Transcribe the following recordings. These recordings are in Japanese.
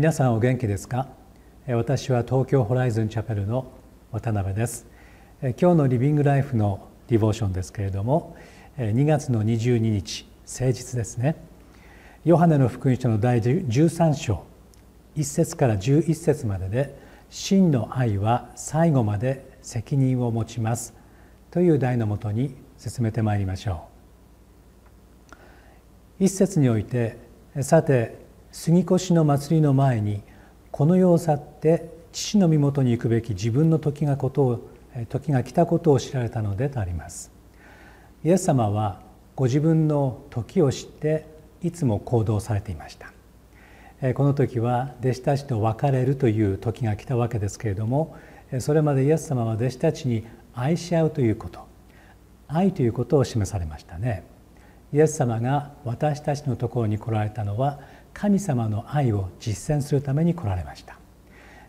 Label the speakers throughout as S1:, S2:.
S1: 皆さんお元気ですか？私は東京ホライズンチャペルの渡辺です。今日のリビングライフのディボーションですけれども2月の22日誠実ですね。ヨハネの福音書の第13章1節から11節までで真の愛は最後まで責任を持ちます。という題のもとに進めてまいりましょう。一節においてさて杉越の祭りの前にこの世を去って父の身元に行くべき自分の時がことを時が来たことを知られたのでとあります。イエス様はご自分の時を知っていつも行動されていました。この時は弟子たちと別れるという時が来たわけですけれどもそれまでイエス様は弟子たちに愛し合うということ愛ということを示されましたね。イエス様が私たちのところに来られたのは神様の愛を実践するために来られました。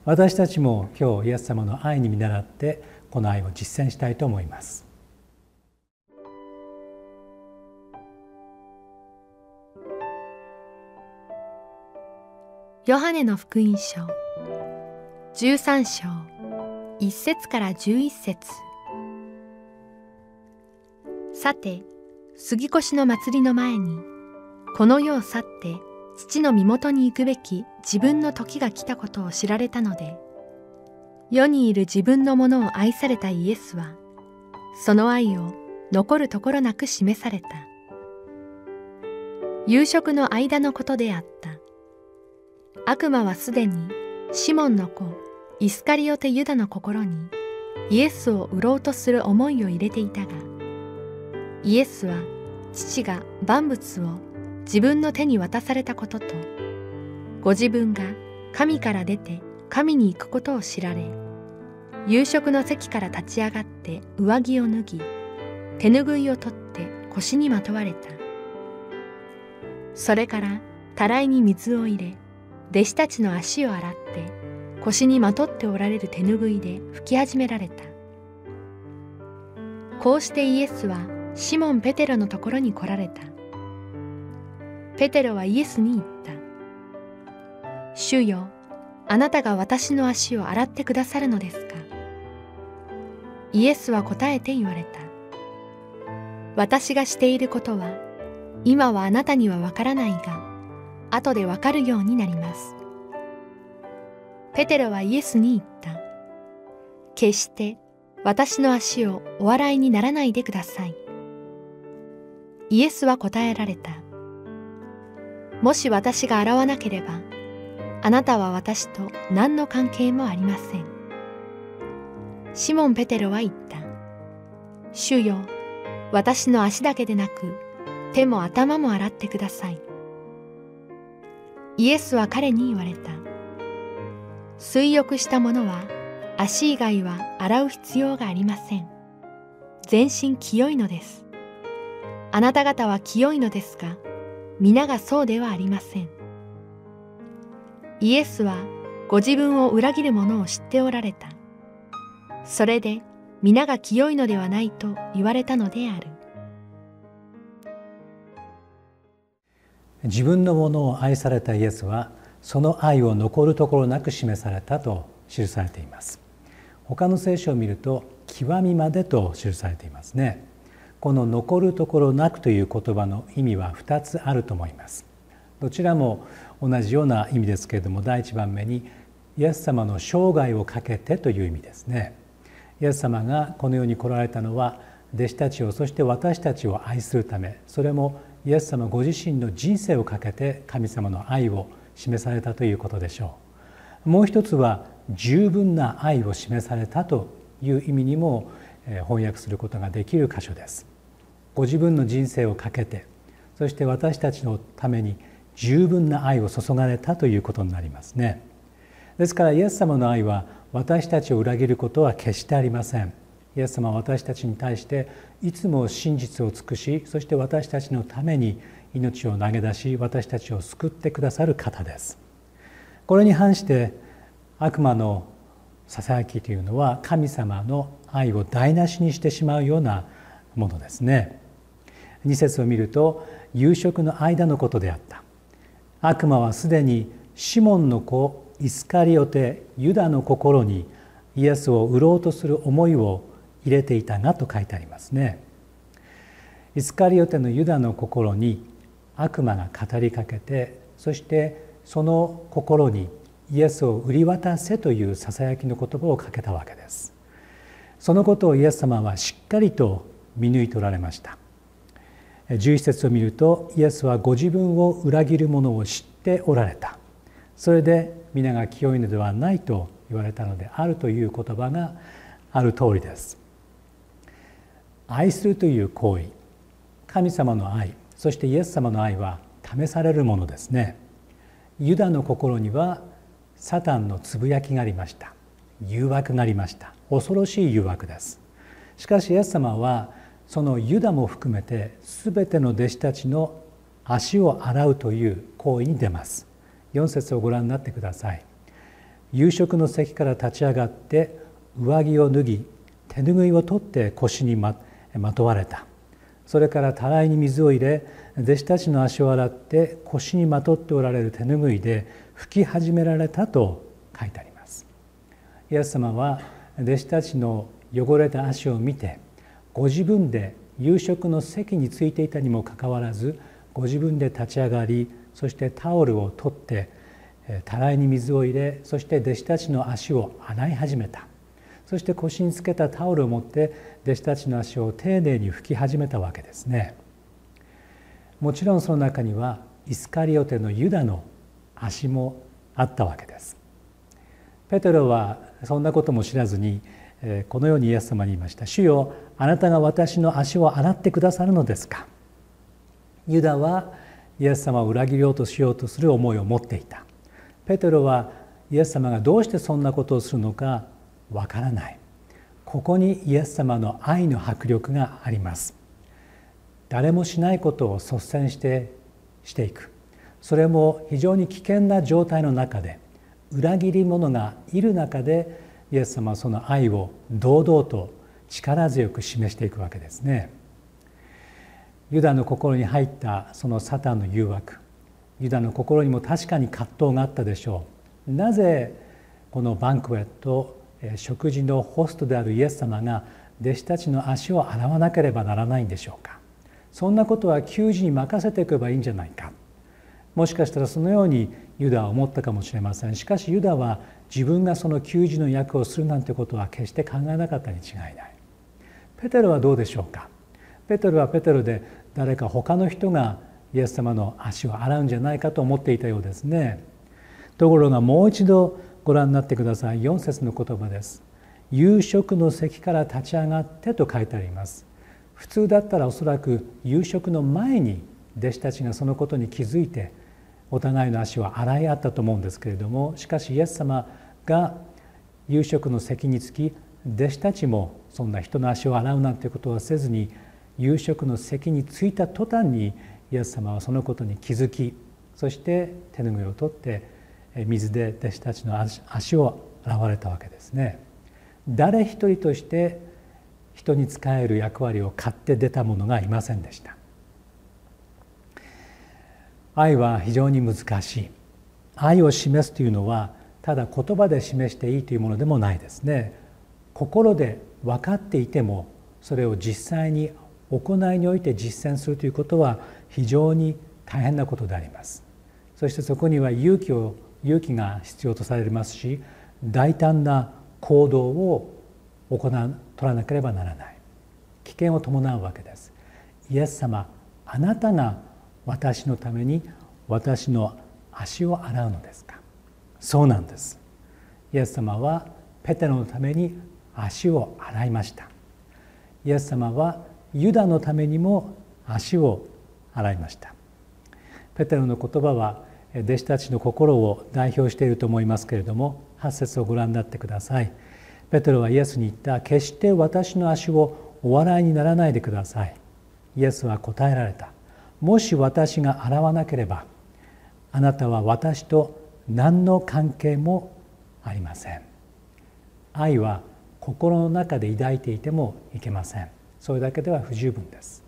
S1: 私たちも今日イエス様の愛に見習ってこの愛を実践したいと思います。
S2: ヨハネの福音書。13章。1節から11節。さて杉越の祭りの前にこの世を去って父の身元に行くべき自分の時が来たことを知られたので、世にいる自分のものを愛されたイエスは、その愛を残るところなく示された。夕食の間のことであった。悪魔はすでにシモンの子イスカリオテユダの心にイエスを売ろうとする思いを入れていたが、イエスは父が万物を自分の手に渡されたこととご自分が神から出て神に行くことを知られ夕食の席から立ち上がって上着を脱ぎ手ぬぐいを取って腰にまとわれた。それからたらいに水を入れ弟子たちの足を洗って腰にまとっておられる手ぬぐいで拭き始められた。こうしてイエスはシモン・ペテロのところに来られた。ペテロはイエスに言った。主よ、あなたが私の足を洗ってくださるのですか？イエスは答えて言われた。私がしていることは、今はあなたにはわからないが、後でわかるようになります。ペテロはイエスに言った。決して私の足をお笑いにならないでください。イエスは答えられた。もし私が洗わなければ、あなたは私と何の関係もありません。シモン・ペテロは言った。主よ、私の足だけでなく、手も頭も洗ってください。イエスは彼に言われた。水浴した者は足以外は洗う必要がありません。全身清いのです。あなた方は清いのですが、皆がそうではありません。イエスはご自分を裏切る者を知っておられた。それで皆が清いのではないと言われたのである。
S1: 自分のものを愛されたイエスはその愛を残るところなく示されたと記されています他の聖書を見ると極みまでと記されていますねこの「残るところなく」という言葉の意味は2つあると思います。どちらも同じような意味ですけれども第一番目にイエス様の生涯をかけてという意味ですね。イエス様がこの世に来られたのは弟子たちをそして私たちを愛するためそれもイエス様ご自身の人生をかけて神様の愛を示されたということでしょう。もう一つは十分な愛を示されたという意味にも翻訳することができる箇所です。ご自分の人生をかけてそして私たちのために十分な愛を注がれたということになりますね。ですからイエス様の愛は私たちを裏切ることは決してありません。イエス様は私たちに対していつも真実を尽くしそして私たちのために命を投げ出し私たちを救ってくださる方です。これに反して悪魔のささやきというのは神様の愛を台無しにしてしまうようなものですね。2節を見ると夕食の間のことであった。悪魔はすでにシモンの子イスカリオテユダの心にイエスを売ろうとする思いを入れていたがと書いてありますね。イスカリオテのユダの心に悪魔が語りかけてそしてその心にイエスを売り渡せというささやきの言葉をかけたわけです。そのことをイエス様はしっかりと見抜いておられました。11節を見るとイエスはご自分を裏切る者を知っておられた。それで皆が清いのではないと言われたのであるという言葉がある通りです。愛するという行為神様の愛そしてイエス様の愛は試されるものですね。ユダの心にはサタンのつぶやきがありました。誘惑がありました。恐ろしい誘惑です。しかしイエス様はそのユダも含めて全ての弟子たちの足を洗うという行為に出ます。4節をご覧になってください。夕食の席から立ち上がって上着を脱ぎ手ぬぐいを取って腰にまとわれた。それからたらいに水を入れ弟子たちの足を洗って腰にまとっておられる手ぬぐいで拭き始められたと書いてあります。イエス様は弟子たちの汚れた足を見てご自分で夕食の席についていたにもかかわらずご自分で立ち上がりそしてタオルを取ってたらいに水を入れそして弟子たちの足を洗い始めた。そして腰につけたタオルを持って弟子たちの足を丁寧に拭き始めたわけですね。もちろんその中にはイスカリオテのユダの足もあったわけです。ペテロはそんなことも知らずにこのようにイエス様に言いました「主よあなたが私の足を洗ってくださるのですか?」ユダはイエス様を裏切りようとしようとする思いを持っていた。ペテロはイエス様がどうしてそんなことをするのかわからない。ここにイエス様の愛の迫力があります。誰もしないことを率先してしていく。それも非常に危険な状態の中で裏切り者がいる中でイエス様はその愛を堂々と力強く示していくわけですね。ユダの心に入ったそのサタンの誘惑。ユダの心にも確かに葛藤があったでしょう。なぜこのバンクエット食事のホストであるイエス様が弟子たちの足を洗わなければならないんでしょうか。そんなことは給仕に任せていけばいいんじゃないか。もしかしたらそのようにユダは思ったかもしれません。しかしユダは自分がその給仕の役をするなんてことは決して考えなかったに違いない。ペテロはどうでしょうか？ペテロはペテロで誰か他の人がイエス様の足を洗うんじゃないかと思っていたようですね。ところがもう一度ご覧になってください。4節の言葉です。夕食の席から立ち上がってと書いてあります。普通だったらおそらく夕食の前に弟子たちがそのことに気づいてお互いの足を洗い合ったと思うんですけれどもしかしイエス様が夕食の席につき弟子たちもそんな人の足を洗うなんてことはせずに夕食の席に着いた途端にイエス様はそのことに気づきそして手ぬぐいを取って水で弟子たちの足を洗われたわけですね。誰一人として人に仕える役割を買って出た者がいませんでした。愛は非常に難しい。愛を示すというのはただ言葉で示していいというものでもないですね。心で分かっていてもそれを実際に行いにおいて実践するということは非常に大変なことであります。そしてそこには勇気を勇気が必要とされますし大胆な行動を行う取らなければならない。危険を伴うわけです。イエス様あなたが私のために私の足を洗うのですか？そうなんです。イエス様はペテロのために足を洗いました。イエス様はユダのためにも足を洗いました。ペテロの言葉は弟子たちの心を代表していると思いますけれども8節をご覧になってください。ペテロはイエスに言った。決して私の足をお笑いにならないでください。イエスは答えられた。もし私が洗わなければあなたは私と何の関係もありません。愛は心の中で抱いていてもいけません。それだけでは不十分です。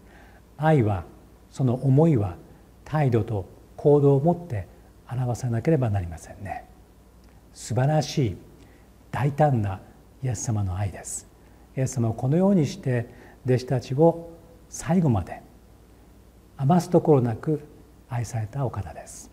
S1: 愛はその思いは態度と行動を持って表さなければなりませんね。素晴らしい大胆なイエス様の愛です。イエス様はこのようにして弟子たちを最後まで余すところなく愛されたお方です。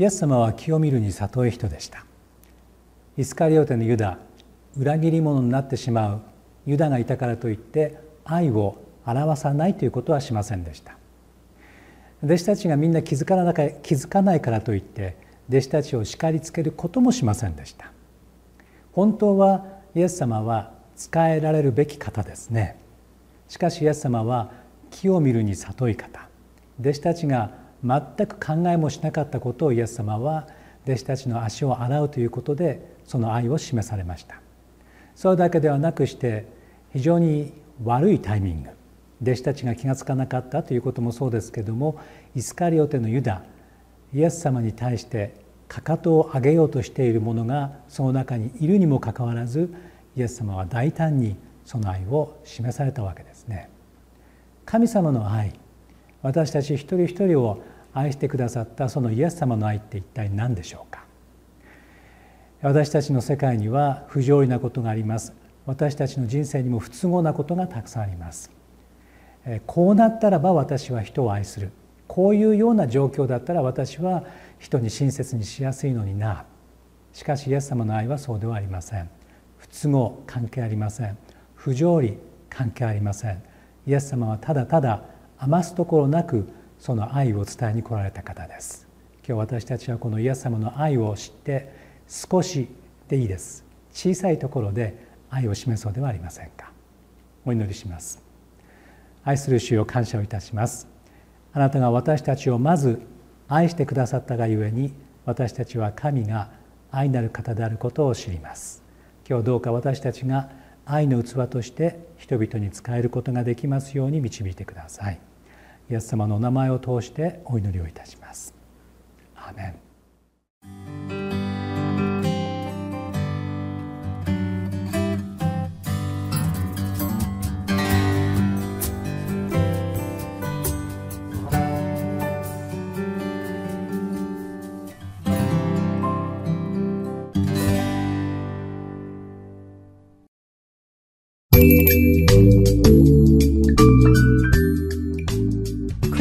S1: イエス様は清見るに里い人でした。イスカリオテのユダ裏切り者になってしまうユダがいたからといって愛を表さないということはしませんでした。弟子たちがみんな気づかなか気づかないからといって弟子たちを叱りつけることもしませんでした。本当はイエス様は仕えられるべき方ですね。しかしイエス様は木を見るに里い方。弟子たちが全く考えもしなかったことをイエス様は弟子たちの足を洗うということでその愛を示されましたそれだけではなくして非常に悪いタイミング弟子たちが気が付かなかったということもそうですけどもイスカリオテのユダイエス様に対してかかとを上げようとしている者がその中にいるにもかかわらずイエス様は大胆にその愛を示されたわけですね。神様の愛私たち一人一人を愛してくださったそのイエス様の愛って一体何でしょうか？私たちの世界には不条理なことがあります。私たちの人生にも不都合なことがたくさんあります。こうなったらば私は人を愛する。こういうような状況だったら私は人に親切にしやすいのにな。しかしイエス様の愛はそうではありません。不都合関係ありません。不条理関係ありません。イエス様はただただ余すところなくその愛を伝えに来られた方です。今日私たちはこのイエス様の愛を知って少しでいいです。小さいところで愛を示そうではありませんか。お祈りします。愛する主を感謝をいたします。あなたが私たちをまず愛してくださったがゆえに私たちは神が愛なる方であることを知ります。今日どうか私たちが愛の器として人々に使えることができますように導いてください。イエス様のお名前を通してお祈りをいたします。アメン